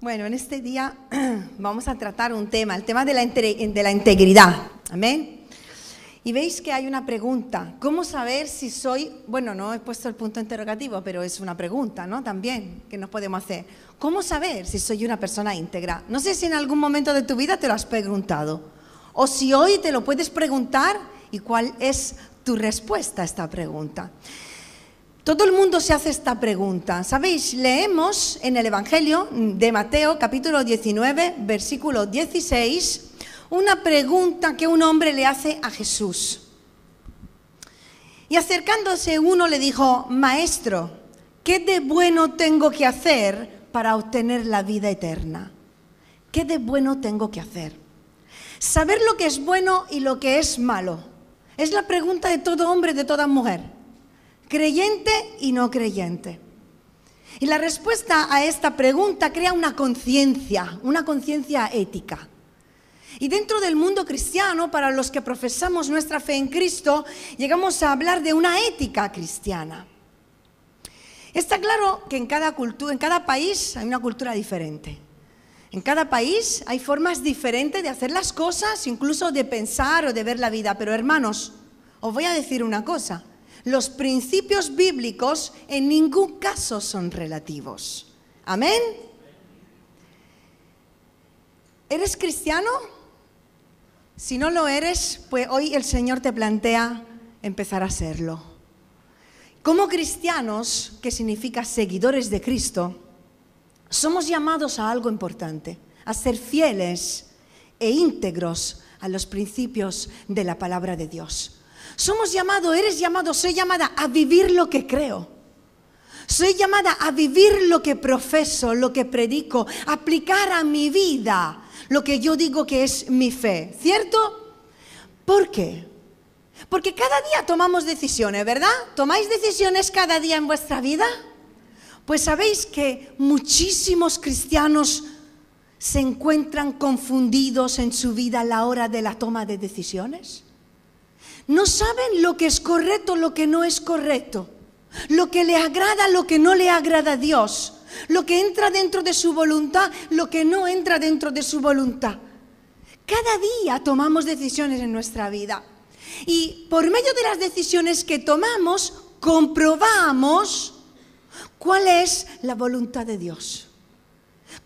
Bueno, en este día vamos a tratar un tema, el tema de la, de la integridad. Amén. Y veis que hay una pregunta. ¿Cómo saber si soy, bueno, no he puesto el punto interrogativo, pero es una pregunta, ¿no? También que nos podemos hacer. ¿Cómo saber si soy una persona íntegra? No sé si en algún momento de tu vida te lo has preguntado. O si hoy te lo puedes preguntar y cuál es tu respuesta a esta pregunta. Todo el mundo se hace esta pregunta. ¿Sabéis? Leemos en el Evangelio de Mateo capítulo 19, versículo 16, una pregunta que un hombre le hace a Jesús. Y acercándose uno le dijo, Maestro, ¿qué de bueno tengo que hacer para obtener la vida eterna? ¿Qué de bueno tengo que hacer? Saber lo que es bueno y lo que es malo. Es la pregunta de todo hombre, de toda mujer creyente y no creyente. Y la respuesta a esta pregunta crea una conciencia, una conciencia ética. Y dentro del mundo cristiano, para los que profesamos nuestra fe en Cristo, llegamos a hablar de una ética cristiana. Está claro que en cada cultura, en cada país hay una cultura diferente. En cada país hay formas diferentes de hacer las cosas, incluso de pensar o de ver la vida. Pero hermanos, os voy a decir una cosa. Los principios bíblicos en ningún caso son relativos. Amén. ¿Eres cristiano? Si no lo eres, pues hoy el Señor te plantea empezar a serlo. Como cristianos, que significa seguidores de Cristo, somos llamados a algo importante, a ser fieles e íntegros a los principios de la palabra de Dios. Somos llamados, eres llamado, soy llamada a vivir lo que creo. Soy llamada a vivir lo que profeso, lo que predico, aplicar a mi vida lo que yo digo que es mi fe, ¿cierto? ¿Por qué? Porque cada día tomamos decisiones, ¿verdad? ¿Tomáis decisiones cada día en vuestra vida? Pues sabéis que muchísimos cristianos se encuentran confundidos en su vida a la hora de la toma de decisiones. No saben lo que es correcto, lo que no es correcto. Lo que le agrada, lo que no le agrada a Dios. Lo que entra dentro de su voluntad, lo que no entra dentro de su voluntad. Cada día tomamos decisiones en nuestra vida. Y por medio de las decisiones que tomamos, comprobamos cuál es la voluntad de Dios.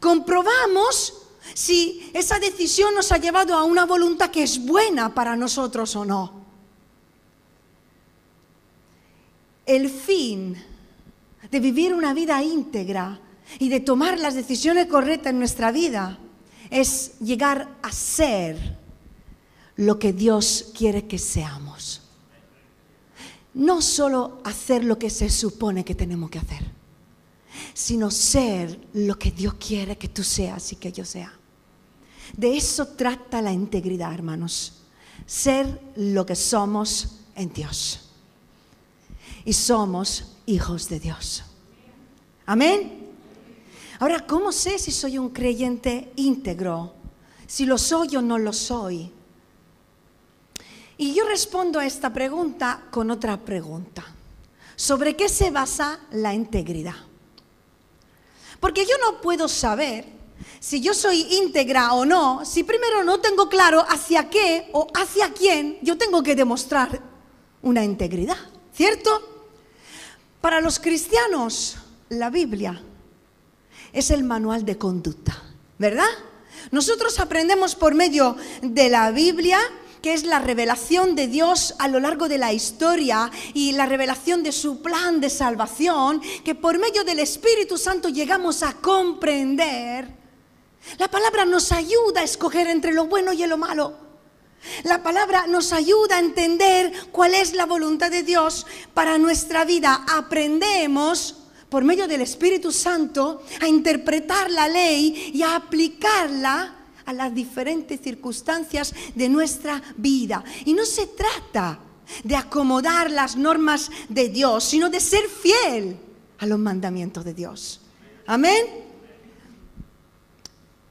Comprobamos si esa decisión nos ha llevado a una voluntad que es buena para nosotros o no. El fin de vivir una vida íntegra y de tomar las decisiones correctas en nuestra vida es llegar a ser lo que Dios quiere que seamos. No solo hacer lo que se supone que tenemos que hacer, sino ser lo que Dios quiere que tú seas y que yo sea. De eso trata la integridad, hermanos. Ser lo que somos en Dios y somos hijos de Dios. Amén. Ahora, ¿cómo sé si soy un creyente íntegro? Si lo soy o no lo soy. Y yo respondo a esta pregunta con otra pregunta. ¿Sobre qué se basa la integridad? Porque yo no puedo saber si yo soy íntegra o no, si primero no tengo claro hacia qué o hacia quién yo tengo que demostrar una integridad, ¿cierto? Para los cristianos, la Biblia es el manual de conducta, ¿verdad? Nosotros aprendemos por medio de la Biblia que es la revelación de Dios a lo largo de la historia y la revelación de su plan de salvación, que por medio del Espíritu Santo llegamos a comprender. La palabra nos ayuda a escoger entre lo bueno y lo malo. La palabra nos ayuda a entender cuál es la voluntad de Dios para nuestra vida. Aprendemos por medio del Espíritu Santo a interpretar la ley y a aplicarla a las diferentes circunstancias de nuestra vida. Y no se trata de acomodar las normas de Dios, sino de ser fiel a los mandamientos de Dios. Amén.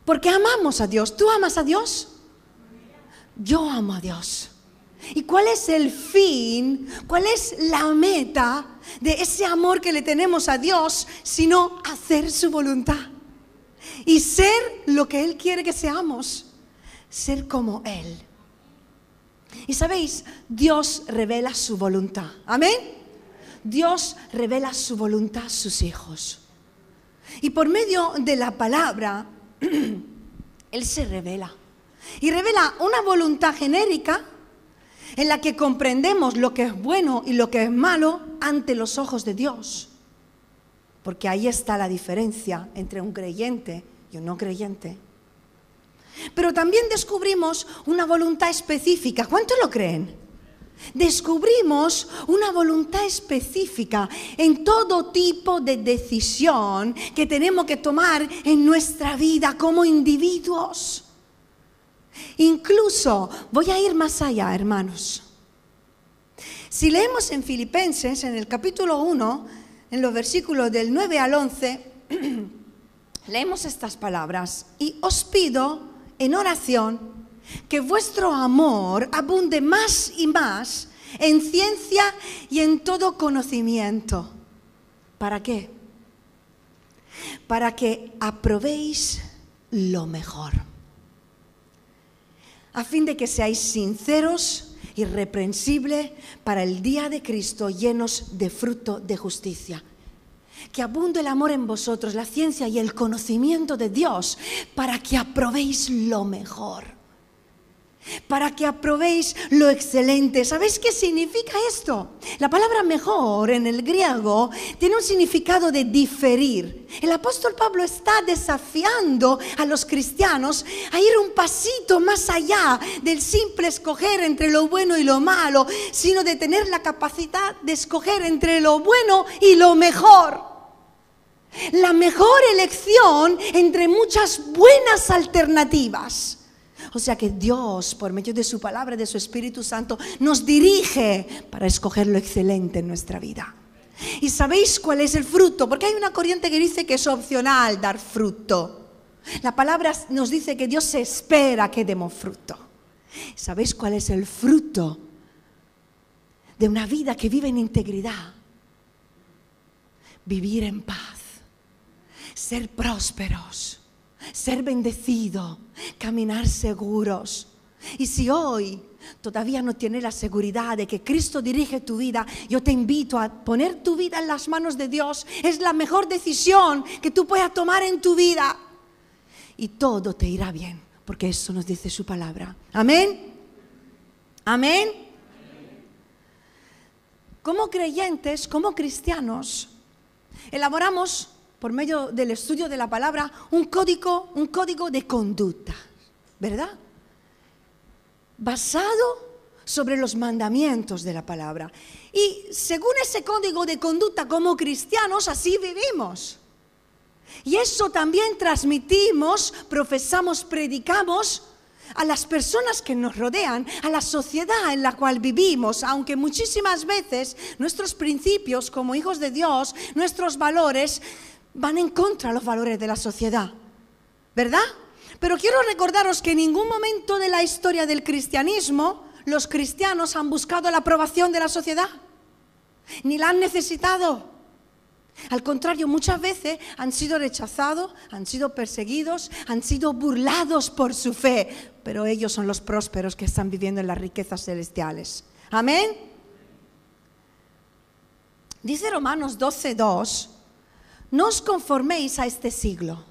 Porque amamos a Dios. ¿Tú amas a Dios? Yo amo a Dios. ¿Y cuál es el fin? ¿Cuál es la meta de ese amor que le tenemos a Dios, sino hacer su voluntad? Y ser lo que Él quiere que seamos, ser como Él. Y sabéis, Dios revela su voluntad. Amén. Dios revela su voluntad a sus hijos. Y por medio de la palabra, Él se revela. Y revela una voluntad genérica en la que comprendemos lo que es bueno y lo que es malo ante los ojos de Dios. Porque ahí está la diferencia entre un creyente y un no creyente. Pero también descubrimos una voluntad específica. ¿Cuántos lo creen? Descubrimos una voluntad específica en todo tipo de decisión que tenemos que tomar en nuestra vida como individuos. Incluso voy a ir más allá, hermanos. Si leemos en Filipenses, en el capítulo 1, en los versículos del 9 al 11, leemos estas palabras. Y os pido en oración que vuestro amor abunde más y más en ciencia y en todo conocimiento. ¿Para qué? Para que aprobéis lo mejor a fin de que seáis sinceros, irreprensibles para el día de Cristo, llenos de fruto de justicia. Que abunde el amor en vosotros, la ciencia y el conocimiento de Dios, para que aprobéis lo mejor para que aprobéis lo excelente. ¿Sabéis qué significa esto? La palabra mejor en el griego tiene un significado de diferir. El apóstol Pablo está desafiando a los cristianos a ir un pasito más allá del simple escoger entre lo bueno y lo malo, sino de tener la capacidad de escoger entre lo bueno y lo mejor. La mejor elección entre muchas buenas alternativas. O sea que Dios, por medio de su palabra, de su Espíritu Santo, nos dirige para escoger lo excelente en nuestra vida. ¿Y sabéis cuál es el fruto? Porque hay una corriente que dice que es opcional dar fruto. La palabra nos dice que Dios espera que demos fruto. ¿Sabéis cuál es el fruto de una vida que vive en integridad? Vivir en paz, ser prósperos ser bendecido, caminar seguros. Y si hoy todavía no tienes la seguridad de que Cristo dirige tu vida, yo te invito a poner tu vida en las manos de Dios. Es la mejor decisión que tú puedas tomar en tu vida. Y todo te irá bien, porque eso nos dice su palabra. Amén. Amén. Como creyentes, como cristianos, elaboramos por medio del estudio de la palabra, un código, un código de conducta, ¿verdad? Basado sobre los mandamientos de la palabra. Y según ese código de conducta como cristianos, así vivimos. Y eso también transmitimos, profesamos, predicamos a las personas que nos rodean, a la sociedad en la cual vivimos, aunque muchísimas veces nuestros principios como hijos de Dios, nuestros valores, van en contra de los valores de la sociedad, ¿verdad? Pero quiero recordaros que en ningún momento de la historia del cristianismo los cristianos han buscado la aprobación de la sociedad, ni la han necesitado. Al contrario, muchas veces han sido rechazados, han sido perseguidos, han sido burlados por su fe, pero ellos son los prósperos que están viviendo en las riquezas celestiales. Amén. Dice Romanos 12.2 no os conforméis a este siglo,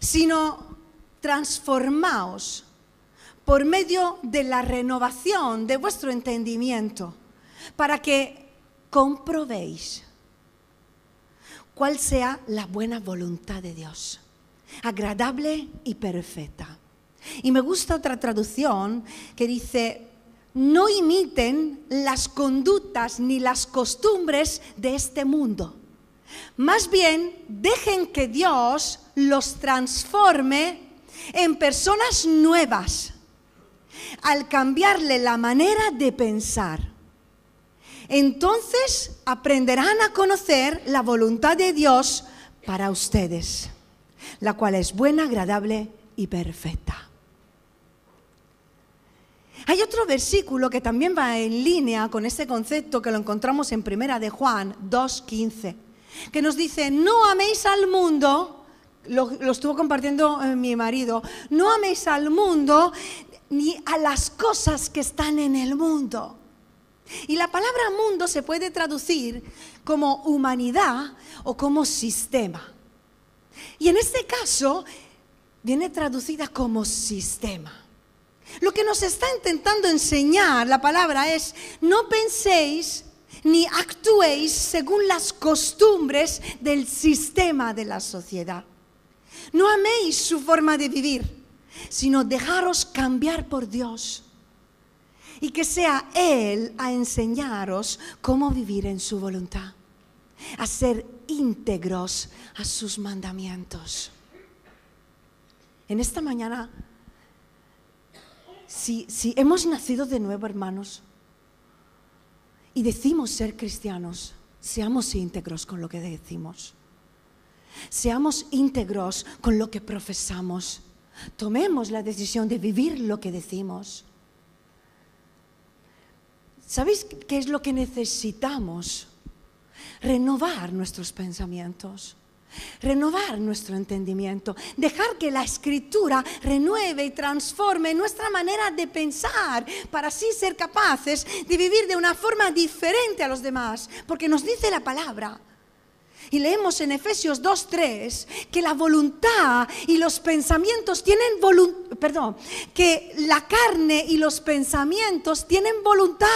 sino transformaos por medio de la renovación de vuestro entendimiento, para que comprobéis cuál sea la buena voluntad de Dios, agradable y perfecta. Y me gusta otra traducción que dice, no imiten las conductas ni las costumbres de este mundo más bien, dejen que Dios los transforme en personas nuevas al cambiarle la manera de pensar. Entonces aprenderán a conocer la voluntad de Dios para ustedes, la cual es buena, agradable y perfecta. Hay otro versículo que también va en línea con este concepto que lo encontramos en Primera de Juan 2.15, que nos dice, no améis al mundo, lo, estuvo compartiendo eh, mi marido, no améis al mundo ni a las cosas que están en el mundo. Y la palabra mundo se puede traducir como humanidad o como sistema. Y en este caso viene traducida como sistema. Lo que nos está intentando enseñar la palabra es, no penséis ni actuéis según las costumbres del sistema de la sociedad. No améis su forma de vivir, sino dejaros cambiar por Dios. Y que sea Él a enseñaros cómo vivir en su voluntad, a ser íntegros a sus mandamientos. En esta mañana si, hemos nacido de nuevo, hermanos, y decimos ser cristianos, seamos íntegros con lo que decimos. Seamos íntegros con lo que profesamos. Tomemos la decisión de vivir lo que decimos. ¿Sabéis qué es lo que necesitamos? Renovar nuestros pensamientos renovar nuestro entendimiento, dejar que la escritura renueve y transforme nuestra manera de pensar para así ser capaces de vivir de una forma diferente a los demás, porque nos dice la palabra. Y leemos en Efesios 2:3 que la voluntad y los pensamientos tienen voluntad, perdón, que la carne y los pensamientos tienen voluntad.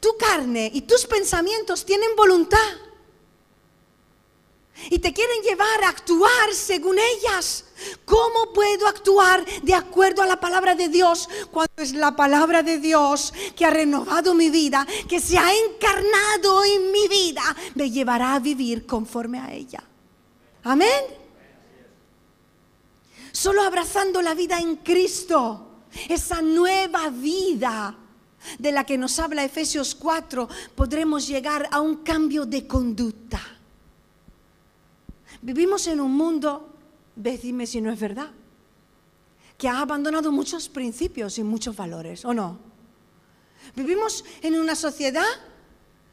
Tu carne y tus pensamientos tienen voluntad y te quieren llevar a actuar según ellas. ¿Cómo puedo actuar de acuerdo a la palabra de Dios cuando es la palabra de Dios que ha renovado mi vida, que se ha encarnado en mi vida, me llevará a vivir conforme a ella? Amén. Solo abrazando la vida en Cristo, esa nueva vida de la que nos habla Efesios 4, podremos llegar a un cambio de conducta Vivimos en un mundo, decime si no es verdad, que ha abandonado muchos principios y muchos valores, ¿o no? Vivimos en una sociedad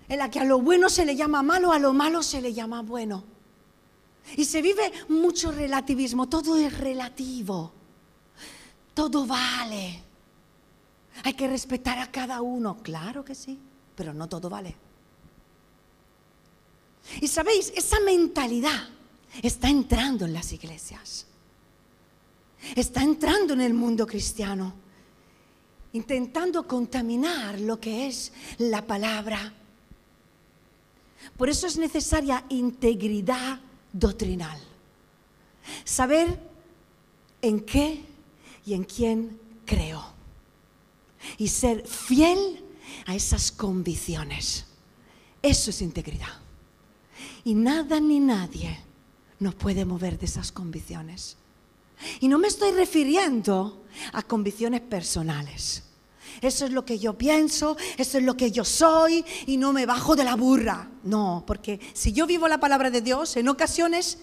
en la que a lo bueno se le llama malo, a lo malo se le llama bueno. Y se vive mucho relativismo, todo es relativo, todo vale. Hay que respetar a cada uno, claro que sí, pero no todo vale. Y sabéis, esa mentalidad está entrando en las iglesias. Está entrando en el mundo cristiano, intentando contaminar lo que es la palabra. Por eso es necesaria integridad doctrinal. Saber en qué y en quién creo. Y ser fiel a esas convicciones. Eso es integridad. Y nada ni nadie nos puede mover de esas convicciones. Y no me estoy refiriendo a convicciones personales. Eso es lo que yo pienso, eso es lo que yo soy y no me bajo de la burra. No, porque si yo vivo la palabra de Dios, en ocasiones,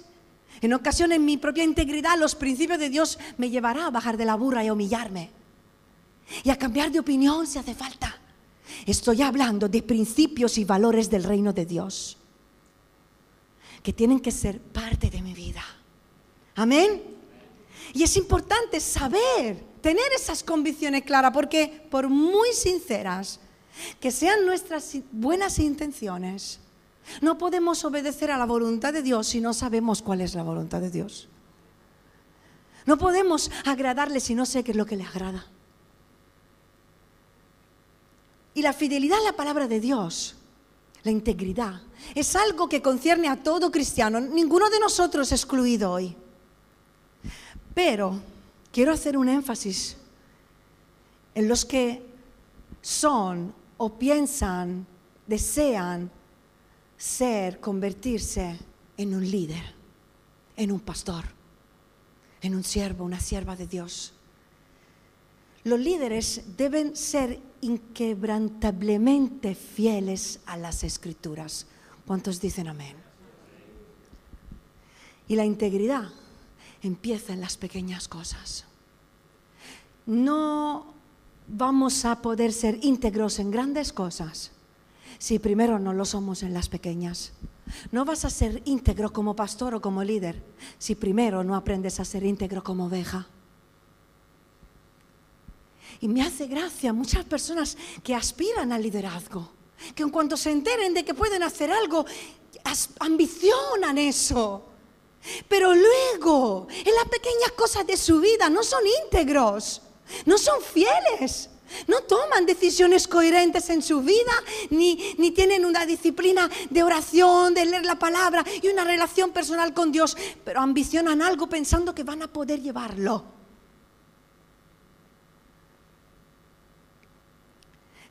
en ocasiones mi propia integridad, los principios de Dios me llevará a bajar de la burra y a humillarme. Y a cambiar de opinión si hace falta. Estoy hablando de principios y valores del reino de Dios que tienen que ser parte de mi vida. Amén. Y es importante saber, tener esas convicciones claras, porque por muy sinceras que sean nuestras buenas intenciones, no podemos obedecer a la voluntad de Dios si no sabemos cuál es la voluntad de Dios. No podemos agradarle si no sé qué es lo que le agrada. Y la fidelidad a la palabra de Dios la integridad. Es algo que concierne a todo cristiano, ninguno de nosotros excluido hoy. Pero quiero hacer un énfasis en los que son o piensan, desean ser, convertirse en un líder, en un pastor, en un siervo, una sierva de Dios. Los líderes deben ser inquebrantablemente fieles a las escrituras. ¿Cuántos dicen amén? Y la integridad empieza en las pequeñas cosas. No vamos a poder ser íntegros en grandes cosas si primero no lo somos en las pequeñas. No vas a ser íntegro como pastor o como líder si primero no aprendes a ser íntegro como oveja. Y me hace gracia muchas personas que aspiran al liderazgo, que en cuanto se enteren de que pueden hacer algo, ambicionan eso. Pero luego, en las pequeñas cosas de su vida, no son íntegros, no son fieles. No toman decisiones coherentes en su vida, ni, ni, tienen una disciplina de oración, de leer la palabra y una relación personal con Dios, pero ambicionan algo pensando que van a poder llevarlo.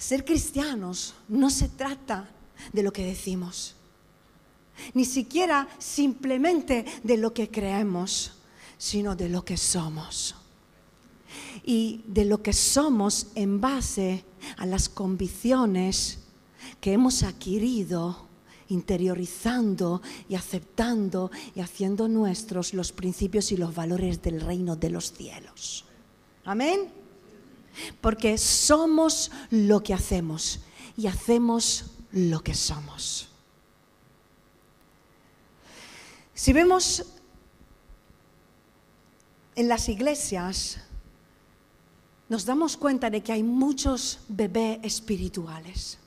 Ser cristianos no se trata de lo que decimos, ni siquiera simplemente de lo que creemos, sino de lo que somos y de lo que somos en base a las convicciones que hemos adquirido interiorizando y aceptando y haciendo nuestros los principios y los valores del reino de los cielos. Amén. Porque somos lo que hacemos y hacemos lo que somos. Si vemos en las iglesias, nos damos cuenta de que hay muchos bebés espirituales.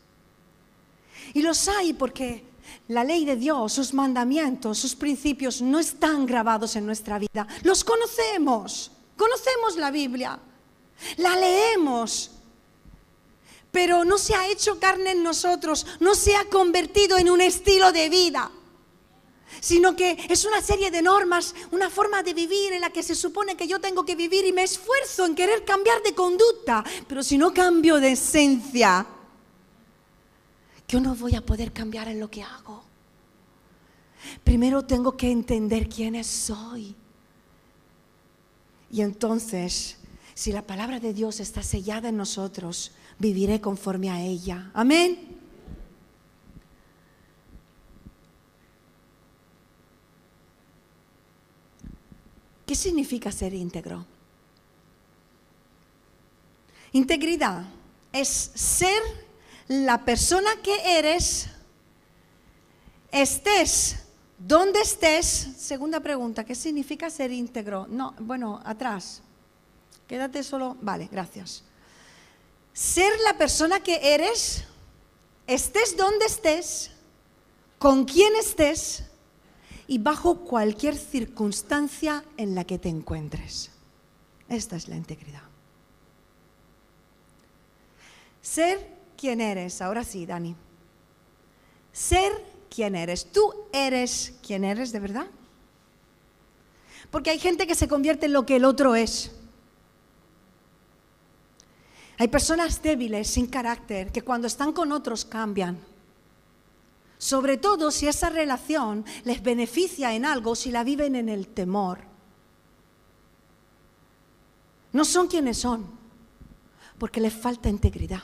Y los hay porque la ley de Dios, sus mandamientos, sus principios no están grabados en nuestra vida. Los conocemos, conocemos la Biblia, la leemos, pero no se ha hecho carne en nosotros, no se ha convertido en un estilo de vida sino que es una serie de normas, una forma de vivir en la que se supone que yo tengo que vivir y me esfuerzo en querer cambiar de conducta, pero si no cambio de esencia, yo no voy a poder cambiar en lo que hago. Primero tengo que entender quién soy. Y entonces, si la palabra de Dios está sellada en nosotros, viviré conforme a ella. Amén. ¿Qué significa ser íntegro? Integridad es ser la persona que eres, estés donde estés. Segunda pregunta, ¿qué significa ser íntegro? No, bueno, atrás. Quédate solo. Vale, gracias. Ser la persona que eres, estés donde estés, con quien estés, y bajo cualquier circunstancia en la que te encuentres. Esta es la integridad. Ser quien eres, ahora sí, Dani. Ser quien eres. Tú eres quien eres de verdad. Porque hay gente que se convierte en lo que el otro es. Hay personas débiles, sin carácter, que cuando están con otros cambian. Sobre todo si esa relación les beneficia en algo, si la viven en el temor. No son quienes son, porque les falta integridad.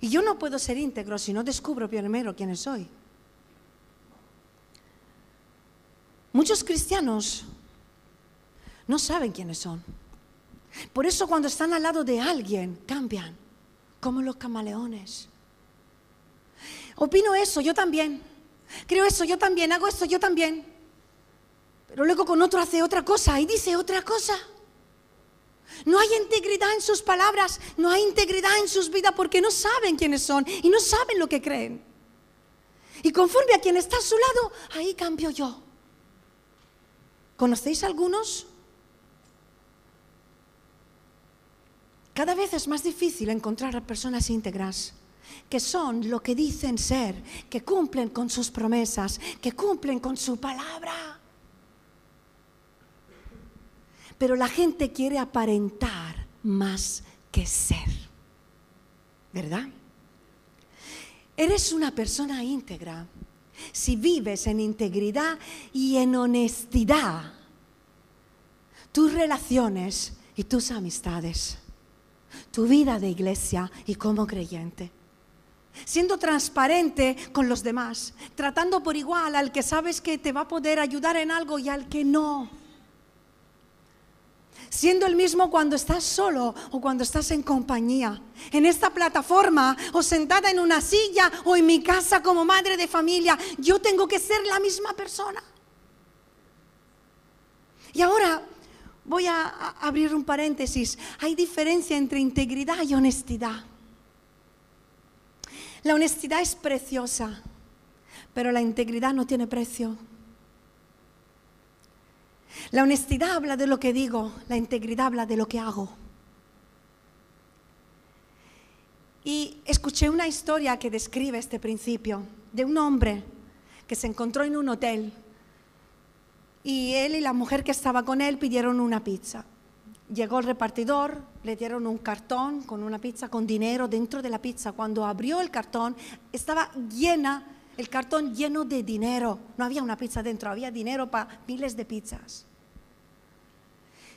Y yo no puedo ser íntegro si no descubro primero quién soy. Muchos cristianos no saben quiénes son. Por eso cuando están al lado de alguien cambian, como los camaleones. Opino eso, yo también. Creo eso, yo también. Hago eso, yo también. Pero luego con otro hace otra cosa y dice otra cosa. No hay integridad en sus palabras, no hay integridad en sus vidas porque no saben quiénes son y no saben lo que creen. Y conforme a quien está a su lado, ahí cambio yo. ¿Conocéis algunos? Cada vez es más difícil encontrar a personas íntegras que son lo que dicen ser, que cumplen con sus promesas, que cumplen con su palabra. Pero la gente quiere aparentar más que ser, ¿verdad? Eres una persona íntegra si vives en integridad y en honestidad tus relaciones y tus amistades, tu vida de iglesia y como creyente siendo transparente con los demás, tratando por igual al que sabes que te va a poder ayudar en algo y al que no. siendo el mismo cuando estás solo o cuando estás en compañía, en esta plataforma o sentada en una silla o en mi casa como madre de familia. Yo tengo que ser la misma persona. Y ahora voy a abrir un paréntesis. Hay diferencia entre integridad y honestidad. La honestidad es preciosa, pero la integridad no tiene precio. La honestidad habla de lo que digo, la integridad habla de lo que hago. Y escuché una historia que describe este principio de un hombre que se encontró en un hotel y él y la mujer que estaba con él pidieron una pizza. Llegó el repartidor, le dieron un cartón con una pizza con dinero dentro de la pizza. Cuando abrió el cartón estaba llena, el cartón lleno de dinero. No había una pizza dentro, había dinero para miles de pizzas.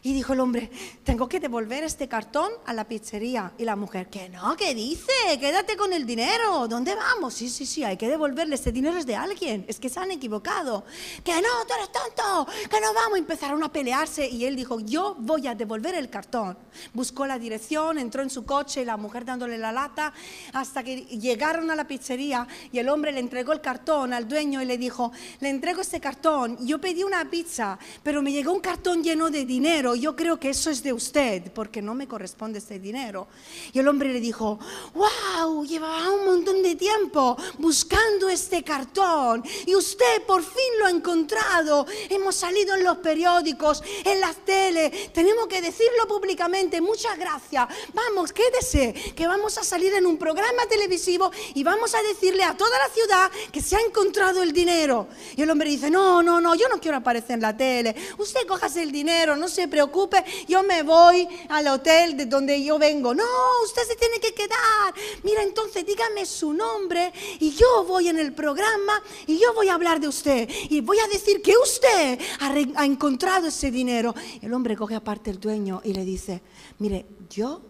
Y dijo el hombre, tengo que devolver este cartón a la pizzería. Y la mujer, que no, ¿qué dice? Quédate con el dinero. ¿Dónde vamos? Sí, sí, sí, hay que devolverle. Este dinero es de alguien. Es que se han equivocado. Que no, tú eres tonto. Que no vamos. Empezaron a pelearse. Y él dijo, yo voy a devolver el cartón. Buscó la dirección, entró en su coche la mujer dándole la lata. Hasta que llegaron a la pizzería y el hombre le entregó el cartón al dueño y le dijo, le entrego este cartón. Yo pedí una pizza, pero me llegó un cartón lleno de dinero yo creo que eso es de usted, porque no me corresponde ese dinero. Y el hombre le dijo, wow, llevaba un montón de tiempo buscando este cartón y usted por fin lo ha encontrado. Hemos salido en los periódicos, en las tele, tenemos que decirlo públicamente, muchas gracias. Vamos, quédese, que vamos a salir en un programa televisivo y vamos a decirle a toda la ciudad que se ha encontrado el dinero. Y el hombre dice, no, no, no, yo no quiero aparecer en la tele. Usted cójase el dinero, no se preocupe preocupe, yo me voy al hotel de donde yo vengo. No, usted se tiene que quedar. Mira, entonces dígame su nombre y yo voy en el programa y yo voy a hablar de usted y voy a decir que usted ha, encontrado ese dinero. El hombre coge aparte el dueño y le dice, mire, yo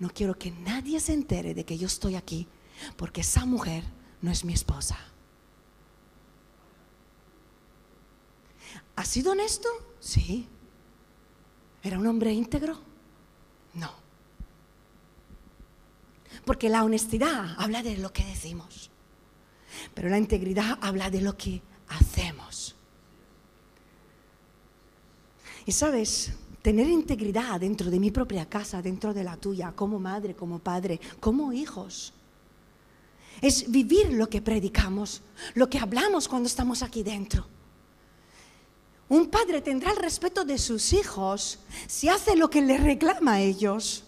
no quiero que nadie se entere de que yo estoy aquí porque esa mujer no es mi esposa. ¿Ha sido honesto? Sí. ¿Era un hombre íntegro? No. Porque la honestidad habla de lo que decimos, pero la integridad habla de lo que hacemos. Y sabes, tener integridad dentro de mi propia casa, dentro de la tuya, como madre, como padre, como hijos, es vivir lo que predicamos, lo que hablamos cuando estamos aquí dentro. Un padre tendrá el respeto de sus hijos si hace lo que le reclama a ellos.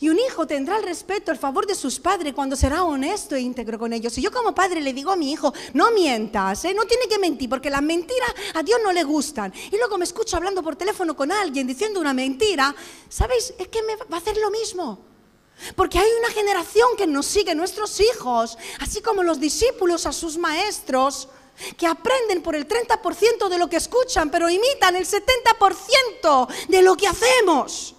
Y un hijo tendrá el respeto, el favor de sus padres cuando será honesto e íntegro con ellos. Si yo como padre le digo a mi hijo, no mientas, ¿eh? no tiene que mentir, porque las mentiras a Dios no le gustan. Y luego me escucho hablando por teléfono con alguien diciendo una mentira, ¿sabéis? Es que me va a hacer lo mismo. Porque hay una generación que nos sigue, nuestros hijos, así como los discípulos a sus maestros que aprenden por el 30% de lo que escuchan, pero imitan el 70% de lo que hacemos.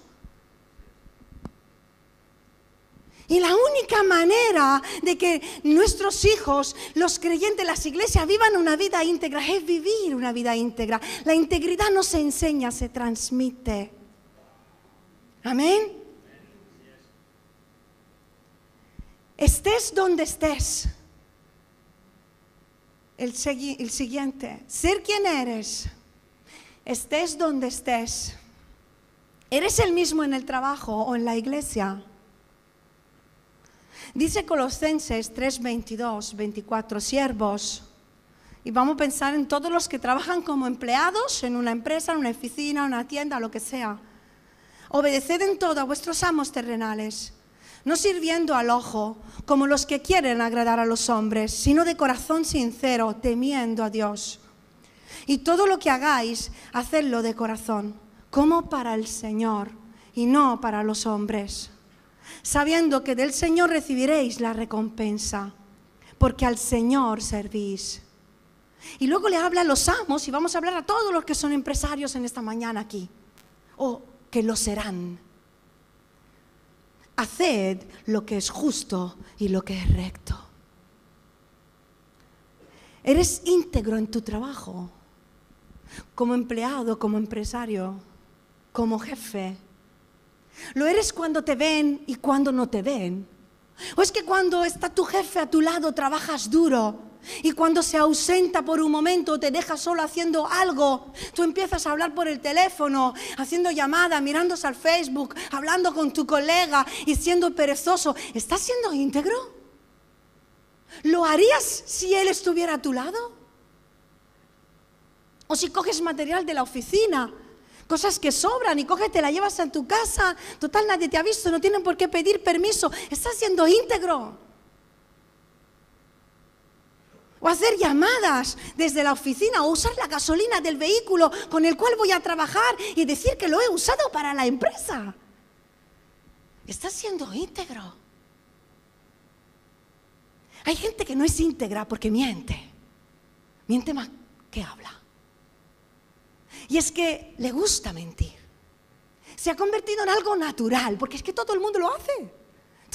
Y la única manera de que nuestros hijos, los creyentes, las iglesias, vivan una vida íntegra es vivir una vida íntegra. La integridad no se enseña, se transmite. Amén. Estés donde estés el, siguiente, ser quien eres, estés donde estés. ¿Eres el mismo en el trabajo o en la iglesia? Dice Colosenses 3, 22, 24, siervos. Y vamos a pensar en todos los que trabajan como empleados en una empresa, en una oficina, en una tienda, lo que sea. Obedeced en todo a vuestros amos terrenales no sirviendo al ojo como los que quieren agradar a los hombres, sino de corazón sincero, temiendo a Dios. Y todo lo que hagáis, hacedlo de corazón, como para el Señor y no para los hombres, sabiendo que del Señor recibiréis la recompensa, porque al Señor servís. Y luego le habla a los amos y vamos a hablar a todos los que son empresarios en esta mañana aquí, o que lo serán haced lo que es justo y lo que es recto. Eres íntegro en tu trabajo, como empleado, como empresario. como jefe. Lo eres cuando te ven y cuando no te ven. O es que cuando está tu jefe a tu lado trabajas duro y cuando se ausenta por un momento te deja solo haciendo algo, tú empiezas a hablar por el teléfono, haciendo llamada, mirándose al Facebook, hablando con tu colega y siendo perezoso. ¿Estás siendo íntegro? ¿Lo harías si él estuviera a tu lado? O si coges material de la oficina Cosas que sobran y coges, te la llevas a tu casa. Total, nadie te ha visto, no tienen por qué pedir permiso. Estás siendo íntegro. O hacer llamadas desde la oficina o usar la gasolina del vehículo con el cual voy a trabajar y decir que lo he usado para la empresa. Estás siendo íntegro. Hay gente que no es íntegra porque miente. Miente más que habla. Y es que le gusta mentir. Se ha convertido en algo natural, porque es que todo el mundo lo hace.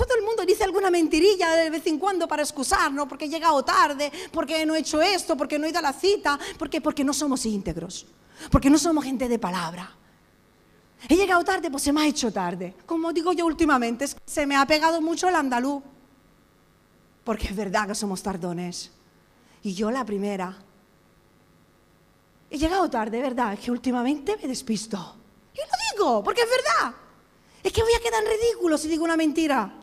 Todo el mundo dice alguna mentirilla de vez en cuando para excusarnos, porque he llegado tarde, porque no he hecho esto, porque no he ido a la cita, porque, porque no somos íntegros, porque no somos gente de palabra. He llegado tarde, pues se me ha hecho tarde. Como digo yo últimamente, se me ha pegado mucho el andaluz, porque es verdad que somos tardones. Y yo la primera, He llegado tarde, ¿verdad? Es que últimamente me despisto. Y lo digo, porque es verdad. Es que voy a quedar en ridículo si digo una mentira.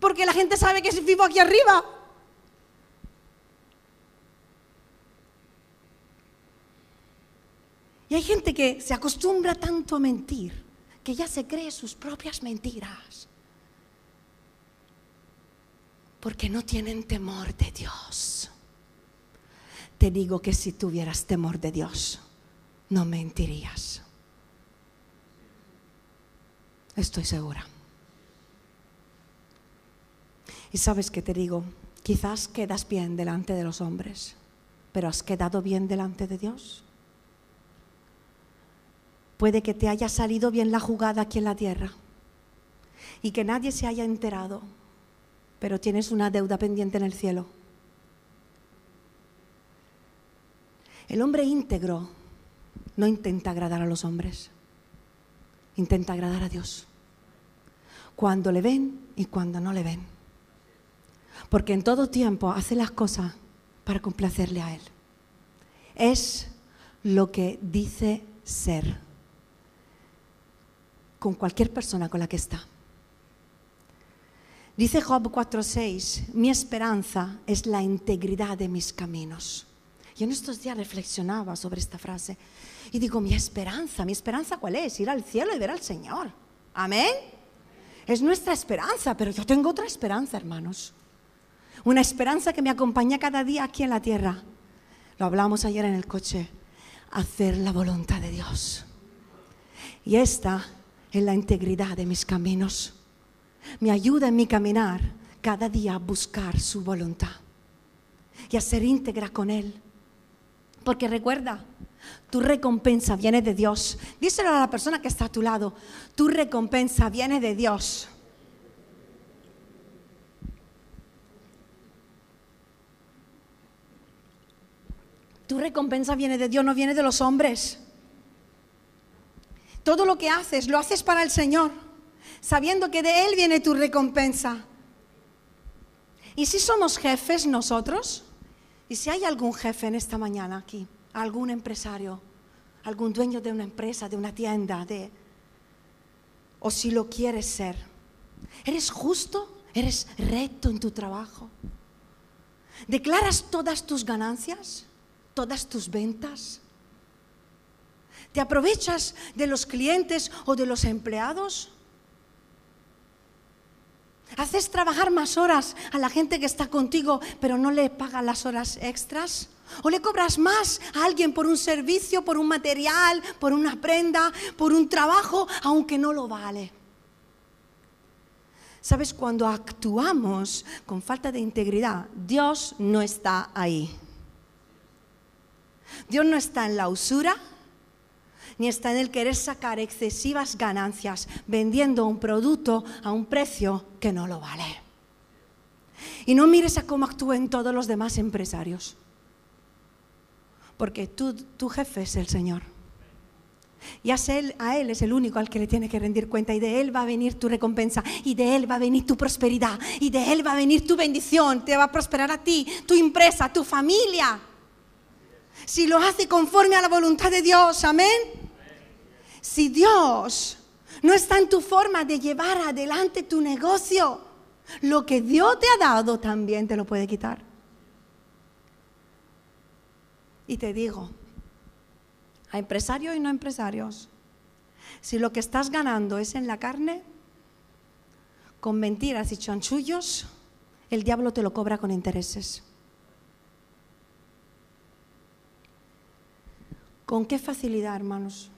Porque la gente sabe que vivo aquí arriba. Y hay gente que se acostumbra tanto a mentir que ya se cree sus propias mentiras. Porque no tienen temor de Dios te digo que si tuvieras temor de Dios, no mentirías. Estoy segura. Sabes que te digo, quizás quedas bien delante de los hombres, pero has quedado bien delante de Dios. Puede que te haya salido bien la jugada aquí en la tierra y que nadie se haya enterado, pero tienes una deuda pendiente en el cielo El hombre íntegro no intenta agradar a los hombres, intenta agradar a Dios. Cuando le ven y cuando no le ven. Porque en todo tiempo hace las cosas para complacerle a Él. Es lo que dice ser con cualquier persona con la que está. Dice Job 4:6, mi esperanza es la integridad de mis caminos. Y en estos días reflexionaba sobre esta frase y digo, mi esperanza, mi esperanza cuál es? Ir al cielo y ver al Señor. Amén. Es nuestra esperanza, pero yo tengo otra esperanza, hermanos. Una esperanza que me acompaña cada día aquí en la tierra. Lo hablamos ayer en el coche. Hacer la voluntad de Dios. Y esta es la integridad de mis caminos. Me ayuda en mi caminar cada día a buscar su voluntad y a ser íntegra con Él porque recuerda, tu recompensa viene de Dios. Díselo a la persona que está a tu lado. Tu recompensa viene de Dios. Tu recompensa viene de Dios, no viene de los hombres. Todo lo que haces, lo haces para el Señor, sabiendo que de Él viene tu recompensa. ¿Y si somos jefes nosotros? Y si hay algún jefe en esta mañana aquí, algún empresario, algún dueño de una empresa, de una tienda, de o si lo quieres ser, ¿eres justo? ¿Eres recto en tu trabajo? ¿Declaras todas tus ganancias? ¿Todas tus ventas? ¿Te aprovechas de los clientes o de los empleados? Haces trabajar más horas a la gente que está contigo, pero no le pagas las horas extras. O le cobras más a alguien por un servicio, por un material, por una prenda, por un trabajo, aunque no lo vale. Sabes, cuando actuamos con falta de integridad, Dios no está ahí. Dios no está en la usura, ni está en el querer sacar excesivas ganancias vendiendo un producto a un precio que no lo vale. Y no mires a cómo actúen todos los demás empresarios, porque tu jefe es el Señor. Y a él, a él es el único al que le tiene que rendir cuenta y de Él va a venir tu recompensa y de Él va a venir tu prosperidad y de Él va a venir tu bendición, te va a prosperar a ti, tu empresa, tu familia. Si lo hace conforme a la voluntad de Dios, amén. Si Dios no está en tu forma de llevar adelante tu negocio, lo que Dios te ha dado también te lo puede quitar. Y te digo, a empresarios y no empresarios. Si lo que estás ganando es en la carne, con mentiras y chanchullos, el diablo te lo cobra con intereses. ¿Con qué facilidad, hermanos,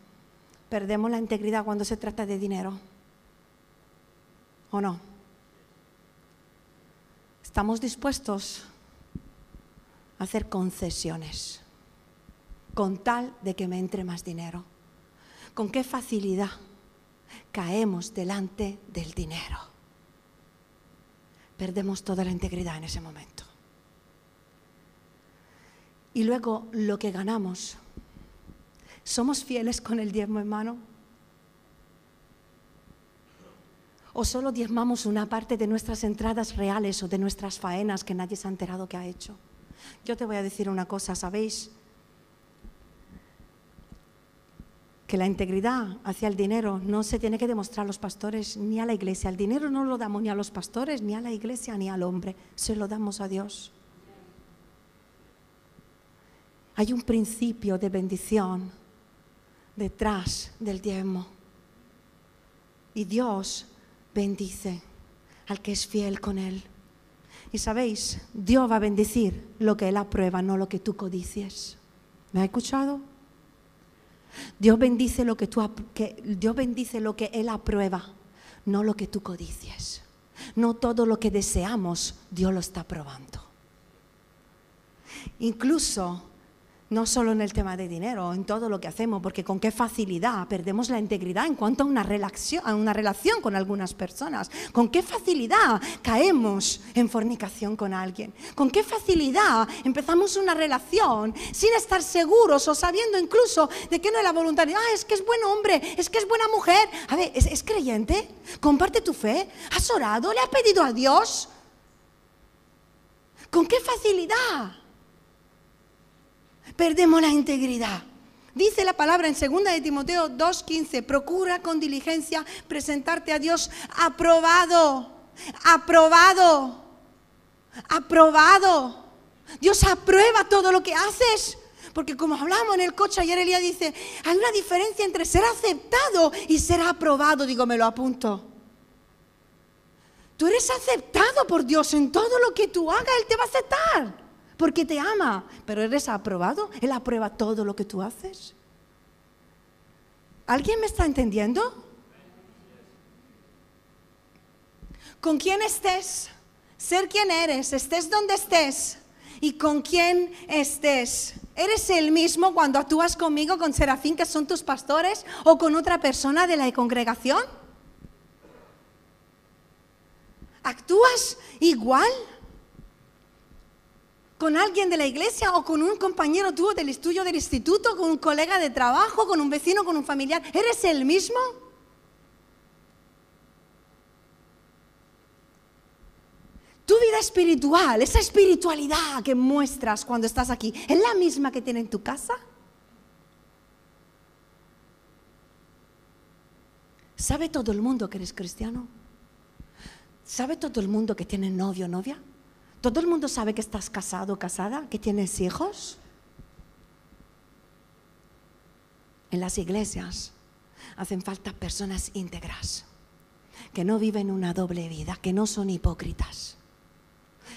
perdemos la integridad cuando se trata de dinero? ¿O no? Estamos dispuestos a hacer concesiones con tal de que me entre más dinero. ¿Con qué facilidad caemos delante del dinero? Perdemos toda la integridad en ese momento. Y luego lo que ganamos, ¿somos fieles con el diezmo, hermano? ¿O solo diezmamos una parte de nuestras entradas reales o de nuestras faenas que nadie se ha enterado que ha hecho? Yo te voy a decir una cosa, ¿sabéis? que la integridad hacia el dinero no se tiene que demostrar a los pastores ni a la iglesia. El dinero no lo damos ni a los pastores, ni a la iglesia, ni al hombre. Se lo damos a Dios. Hay un principio de bendición detrás del diezmo. Y Dios bendice al que es fiel con Él. Y sabéis, Dios va a bendecir lo que Él aprueba, no lo que tú codicies. ¿Me ha escuchado? Dios bendice lo que tú que Dios bendice lo que él aprueba, no lo que tú codicies. No todo lo que deseamos Dios lo está probando. Incluso no solo en el tema de dinero, en todo lo que hacemos, porque con qué facilidad perdemos la integridad en cuanto a una relación, a una relación con algunas personas, con qué facilidad caemos en fornicación con alguien, con qué facilidad empezamos una relación sin estar seguros o sabiendo incluso de que no es la voluntad ah, es que es buen hombre, es que es buena mujer. A ver, ¿es, es creyente? ¿Comparte tu fe? ¿Has orado? ¿Le has pedido a Dios? ¿Con qué facilidad? Perdemos la integridad. Dice la palabra en 2 de Timoteo 2:15, procura con diligencia presentarte a Dios aprobado, aprobado, aprobado. Dios aprueba todo lo que haces. Porque como hablamos en el coche ayer, Elías dice, hay una diferencia entre ser aceptado y ser aprobado. Digo, me lo apunto. Tú eres aceptado por Dios en todo lo que tú hagas, Él te va a aceptar porque te ama, pero eres aprobado, Él aprueba todo lo que tú haces. ¿Alguien me está entendiendo? Con quién estés, ser quien eres, estés donde estés y con quién estés. ¿Eres el mismo cuando actúas conmigo, con Serafín, que son tus pastores, o con otra persona de la congregación? ¿Actúas igual? Con alguien de la iglesia o con un compañero tuyo del estudio del instituto, con un colega de trabajo, con un vecino, con un familiar. ¿Eres el mismo? Tu vida espiritual, esa espiritualidad que muestras cuando estás aquí, ¿es la misma que tiene en tu casa? ¿Sabe todo el mundo que eres cristiano? ¿Sabe todo el mundo que tiene novio o novia? ¿Todo el mundo sabe que estás casado o casada, que tienes hijos? En las iglesias hacen falta personas íntegras, que no viven una doble vida, que no son hipócritas,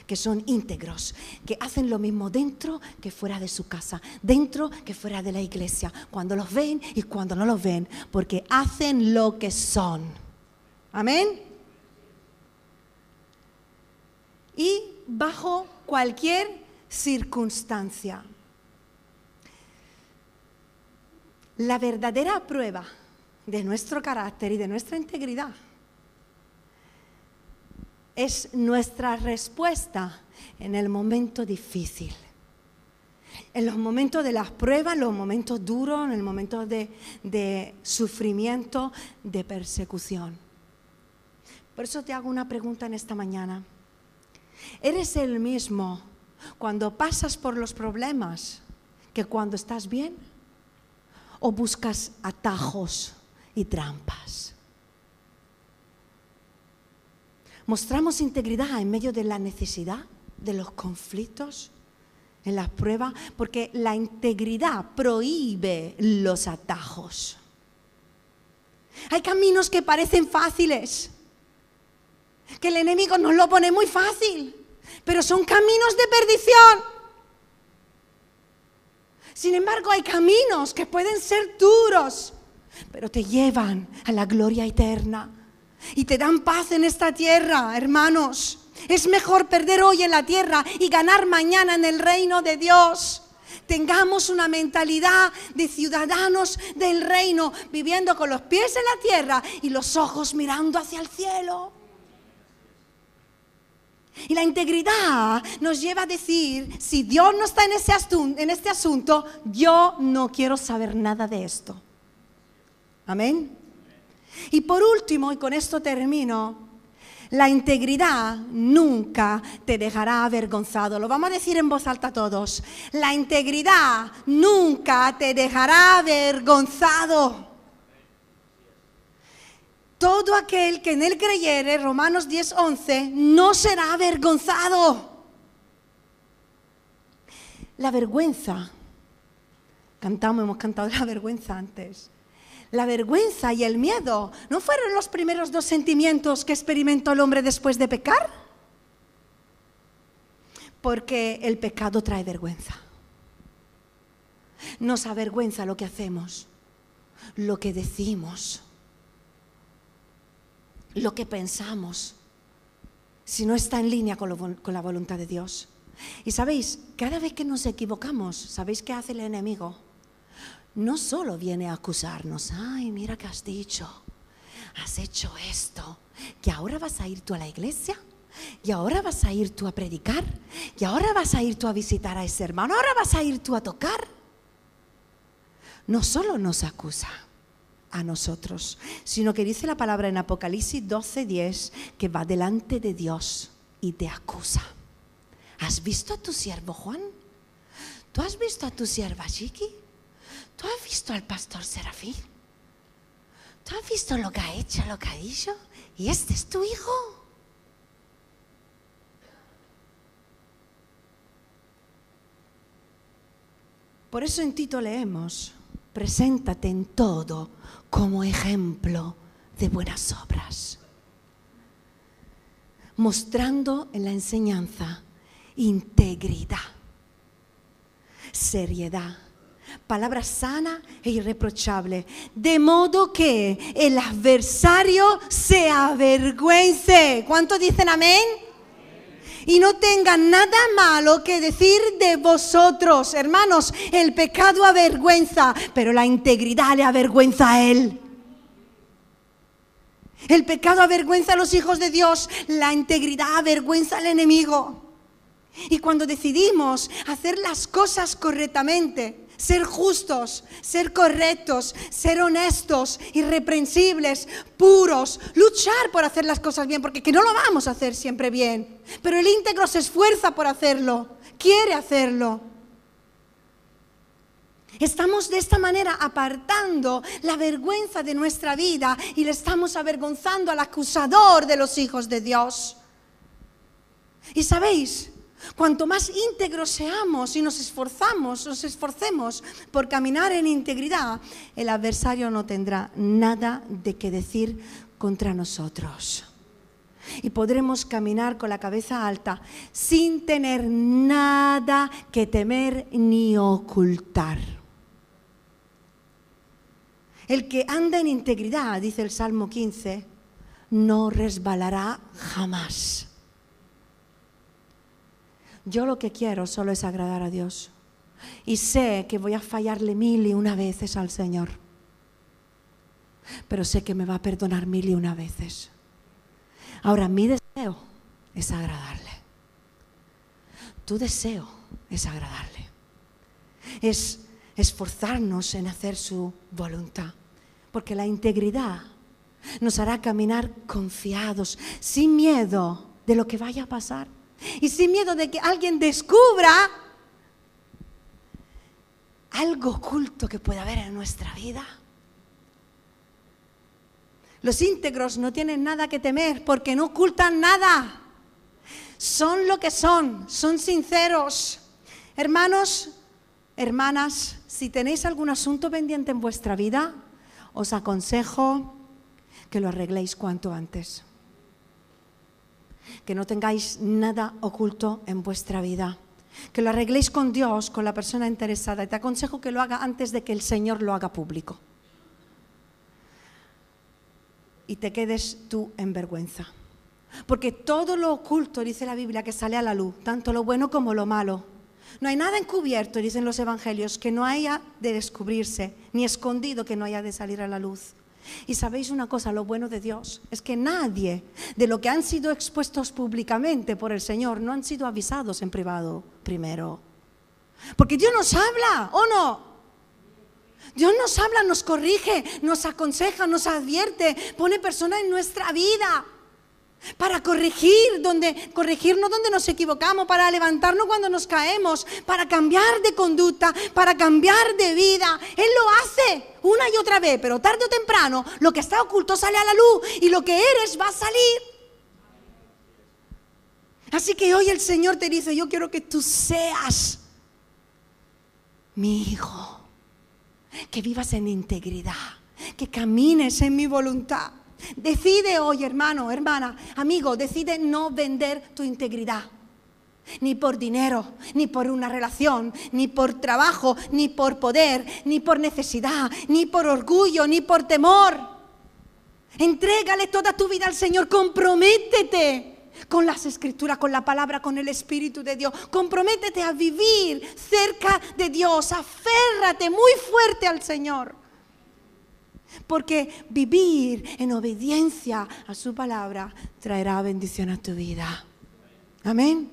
que son íntegros, que hacen lo mismo dentro que fuera de su casa, dentro que fuera de la iglesia, cuando los ven y cuando no los ven, porque hacen lo que son. Amén. Y bajo cualquier circunstancia. La verdadera prueba de nuestro carácter y de nuestra integridad es nuestra respuesta en el momento difícil. En los momentos de las pruebas, los momentos duros, en el momento de, de sufrimiento, de persecución. Por eso te hago una pregunta en esta mañana. ¿Eres el mismo cuando pasas por los problemas que cuando estás bien? ¿O buscas atajos y trampas? ¿Mostramos integridad en medio de la necesidad, de los conflictos, en las pruebas? Porque la integridad prohíbe los atajos. Hay caminos que parecen fáciles, que el enemigo nos lo pone muy fácil, pero son caminos de perdición. Sin embargo, hay caminos que pueden ser duros, pero te llevan a la gloria eterna y te dan paz en esta tierra, hermanos. Es mejor perder hoy en la tierra y ganar mañana en el reino de Dios. Tengamos una mentalidad de ciudadanos del reino, viviendo con los pies en la tierra y los ojos mirando hacia el cielo. Y la integridad nos lleva a decir, si Dios no está en, ese en este asunto, yo no quiero saber nada de esto. Amén. Y por último, y con esto termino, la integridad nunca te dejará avergonzado. Lo vamos a decir en voz alta todos. La integridad nunca te dejará avergonzado. Todo aquel que en él creyere, Romanos 10, 11, no será avergonzado. La vergüenza, cantamos, hemos cantado la vergüenza antes. La vergüenza y el miedo no fueron los primeros dos sentimientos que experimentó el hombre después de pecar. Porque el pecado trae vergüenza. Nos avergüenza lo que hacemos, lo que decimos, lo que pensamos, si no está en línea con, con la voluntad de Dios. Y sabéis, cada vez que nos equivocamos, ¿sabéis qué hace el enemigo? no solo viene a acusarnos, ay, mira que has dicho, has hecho esto, que ahora vas a ir tú a la iglesia, y ahora vas a ir tú a predicar, y ahora vas a ir tú a visitar a ese hermano, ahora vas a ir tú a tocar. No solo nos acusa a nosotros, sino que dice la palabra en Apocalipsis 12:10 que va delante de Dios y te acusa. ¿Has visto a tu siervo Juan? ¿Tú has visto a tu sierva Chiqui? ¿Tú has visto al pastor Serafín? ¿Tú has visto lo que ha hecho, lo que ha dicho? ¿Y este es tu hijo? Por eso en Tito leemos, preséntate en todo como ejemplo de buenas obras, mostrando en la enseñanza integridad, seriedad, palabra sana e irreprochable, de modo que el adversario se avergüence. ¿Cuántos dicen amén? Y no tengan nada malo que decir de vosotros. Hermanos, el pecado avergüenza, pero la integridad le avergüenza a Él. El pecado avergüenza a los hijos de Dios, la integridad avergüenza al enemigo. Y cuando decidimos hacer las cosas correctamente, ser justos, ser correctos, ser honestos, irreprensibles, puros, luchar por hacer las cosas bien, porque que no lo vamos a hacer siempre bien, pero el íntegro se esfuerza por hacerlo, quiere hacerlo. Estamos de esta manera apartando la vergüenza de nuestra vida y le estamos avergonzando al acusador de los hijos de Dios. Y sabéis, Cuanto más íntegros seamos y nos esforzamos, nos esforcemos por caminar en integridad, el adversario no tendrá nada de qué decir contra nosotros. Y podremos caminar con la cabeza alta sin tener nada que temer ni ocultar. El que anda en integridad, dice el Salmo 15, no resbalará jamás. Yo lo que quiero solo es agradar a Dios. Y sé que voy a fallarle mil y una veces al Señor. Pero sé que me va a perdonar mil y una veces. Ahora, mi deseo es agradarle. Tu deseo es agradarle. es esforzarnos en hacer su voluntad. Porque la integridad nos hará caminar confiados, sin miedo de lo que vaya a pasar y sin miedo de que alguien descubra algo oculto que pueda haber en nuestra vida. Los íntegros no tienen nada que temer porque no ocultan nada. Son lo que son, son sinceros. Hermanos, hermanas, si tenéis algún asunto pendiente en vuestra vida, os aconsejo que lo arregléis cuanto antes. Que no tengáis nada oculto en vuestra vida. Que lo arregléis con Dios, con la persona interesada. Y te aconsejo que lo haga antes de que el Señor lo haga público y te quedes tú en vergüenza. Porque todo lo oculto, dice la Biblia, que sale a la luz, tanto lo bueno como lo malo. No hay nada encubierto, dicen los evangelios, que no haya de descubrirse, ni escondido que no haya de salir a la luz. Y sabéis una cosa, lo bueno de Dios es que nadie de lo que han sido expuestos públicamente por el Señor no han sido avisados en privado primero. Porque Dios nos habla, ¿o no? Dios nos habla, nos corrige, nos aconseja, nos advierte, pone personas en nuestra vida para corregir, donde, corregirnos donde nos equivocamos, para levantarnos cuando nos caemos, para cambiar de conducta, para cambiar de vida. Él lo hace una y otra vez, pero tarde o temprano lo que está oculto sale a la luz y lo que eres va a salir. Así que hoy el Señor te dice, yo quiero que tú seas mi hijo que vivas en integridad, que camines en mi voluntad. Decide hoy, hermano, hermana, amigo, decide no vender tu integridad. Ni por dinero, ni por una relación, ni por trabajo, ni por poder, ni por necesidad, ni por orgullo, ni por temor. Entrégale toda tu vida al Señor, comprométete con las escrituras, con la palabra, con el Espíritu de Dios. Comprométete a vivir cerca de Dios, aférrate muy fuerte al Señor. Porque vivir en obediencia a su palabra traerá bendición a tu vida. Amén.